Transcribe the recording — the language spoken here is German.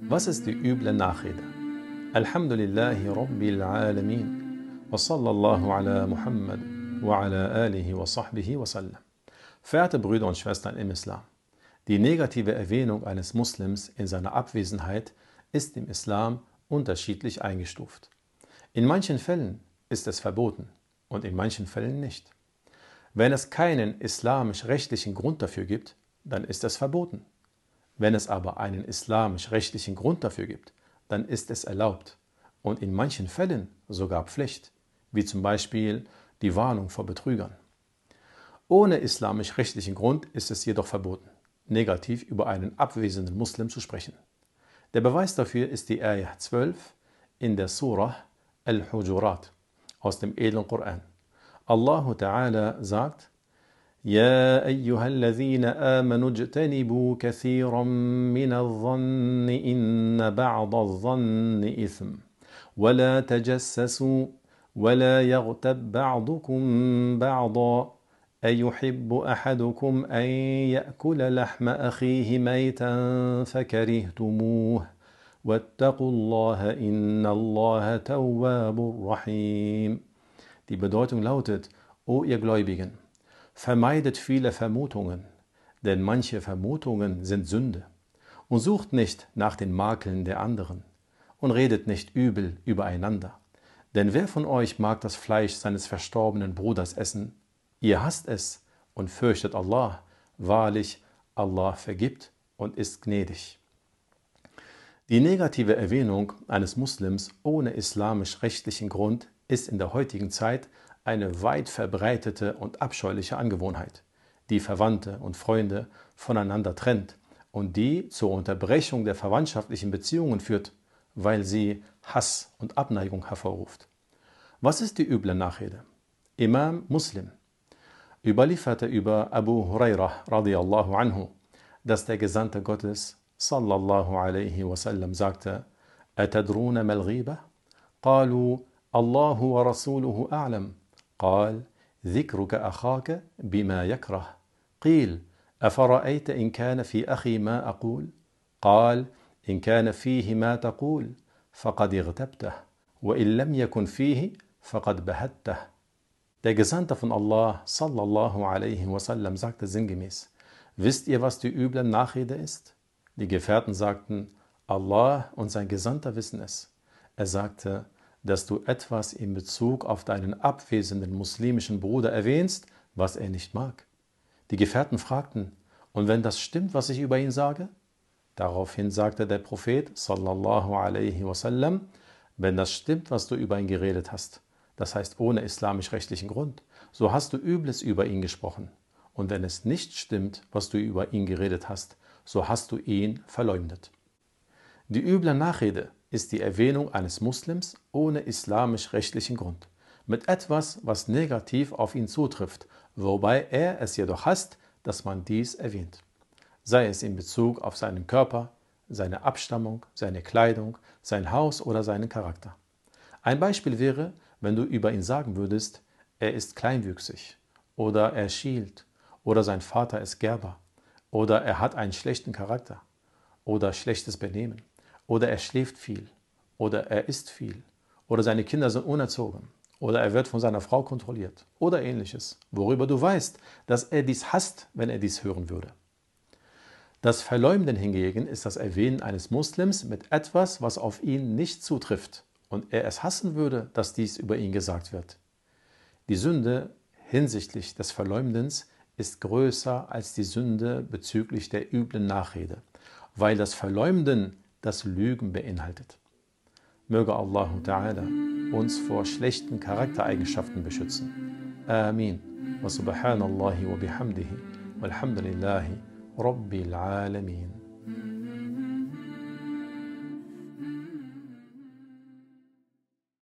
Was ist die üble Nachrede? Alhamdulillahi Rabbil Alamin. Wa sallallahu ala Muhammad wa ala alihi wa sahbihi wa sallam. Verehrte Brüder und Schwestern im Islam, die negative Erwähnung eines Muslims in seiner Abwesenheit ist im Islam unterschiedlich eingestuft. In manchen Fällen ist es verboten und in manchen Fällen nicht. Wenn es keinen islamisch-rechtlichen Grund dafür gibt, dann ist es verboten. Wenn es aber einen islamisch-rechtlichen Grund dafür gibt, dann ist es erlaubt und in manchen Fällen sogar Pflicht, wie zum Beispiel die Warnung vor Betrügern. Ohne islamisch-rechtlichen Grund ist es jedoch verboten, negativ über einen abwesenden Muslim zu sprechen. Der Beweis dafür ist die Ayah 12 in der Surah Al-Hujurat aus dem edlen Koran. Allah Ta'ala sagt, يا أيها الذين آمنوا اجتنبوا كثيرا من الظن إن بعض الظن إثم. ولا تجسسوا ولا يغتب بعضكم بعضا. أيحب أحدكم أن يأكل لحم أخيه ميتا فكرهتموه. واتقوا الله إن الله تواب رحيم. Die Bedeutung lautet, O ihr Gläubigen, Vermeidet viele Vermutungen, denn manche Vermutungen sind Sünde. Und sucht nicht nach den Makeln der anderen und redet nicht übel übereinander. Denn wer von euch mag das Fleisch seines verstorbenen Bruders essen? Ihr hasst es und fürchtet Allah. Wahrlich, Allah vergibt und ist gnädig. Die negative Erwähnung eines Muslims ohne islamisch-rechtlichen Grund ist in der heutigen Zeit eine weit verbreitete und abscheuliche Angewohnheit, die Verwandte und Freunde voneinander trennt und die zur Unterbrechung der verwandtschaftlichen Beziehungen führt, weil sie Hass und Abneigung hervorruft. Was ist die üble Nachrede? Imam Muslim überlieferte über Abu Hurairah radiallahu anhu, dass der Gesandte Gottes sallallahu alaihi wasallam sagte, أتدرون ما الغيبة؟ قالوا الله ورسوله أعلم قال ذكرك اخاك بما يكره قيل افرايت ان كان في أخي ما أقول قال ان كان فيه ما تقول فقد اغتبته وان لم يكن فيه فقد بهته Der Gesandte von Allah sallallahu alaihi wasallam sagte sinngemäß: Wisst ihr, was die üble Nachrede ist? Die Gefährten sagten: Allah und sein Gesandter wissen es. Er sagte: dass du etwas in Bezug auf deinen abwesenden muslimischen Bruder erwähnst, was er nicht mag. Die Gefährten fragten, und wenn das stimmt, was ich über ihn sage? Daraufhin sagte der Prophet sallallahu alaihi wasallam, wenn das stimmt, was du über ihn geredet hast, das heißt ohne islamisch-rechtlichen Grund, so hast du Übles über ihn gesprochen. Und wenn es nicht stimmt, was du über ihn geredet hast, so hast du ihn verleumdet. Die üble Nachrede ist die Erwähnung eines Muslims ohne islamisch-rechtlichen Grund, mit etwas, was negativ auf ihn zutrifft, wobei er es jedoch hasst, dass man dies erwähnt. Sei es in Bezug auf seinen Körper, seine Abstammung, seine Kleidung, sein Haus oder seinen Charakter. Ein Beispiel wäre, wenn du über ihn sagen würdest, er ist kleinwüchsig oder er schielt oder sein Vater ist Gerber oder er hat einen schlechten Charakter oder schlechtes Benehmen oder er schläft viel. Oder er isst viel. Oder seine Kinder sind unerzogen. Oder er wird von seiner Frau kontrolliert. Oder ähnliches, worüber du weißt, dass er dies hasst, wenn er dies hören würde. Das Verleumden hingegen ist das Erwähnen eines Muslims mit etwas, was auf ihn nicht zutrifft. Und er es hassen würde, dass dies über ihn gesagt wird. Die Sünde hinsichtlich des Verleumdens ist größer als die Sünde bezüglich der üblen Nachrede, weil das Verleumden das Lügen beinhaltet. Möge Allah Ta'ala uns vor schlechten Charaktereigenschaften beschützen. Amin. Wa subhanallahi wa bihamdihi walhamdulillahi rabbil alamin.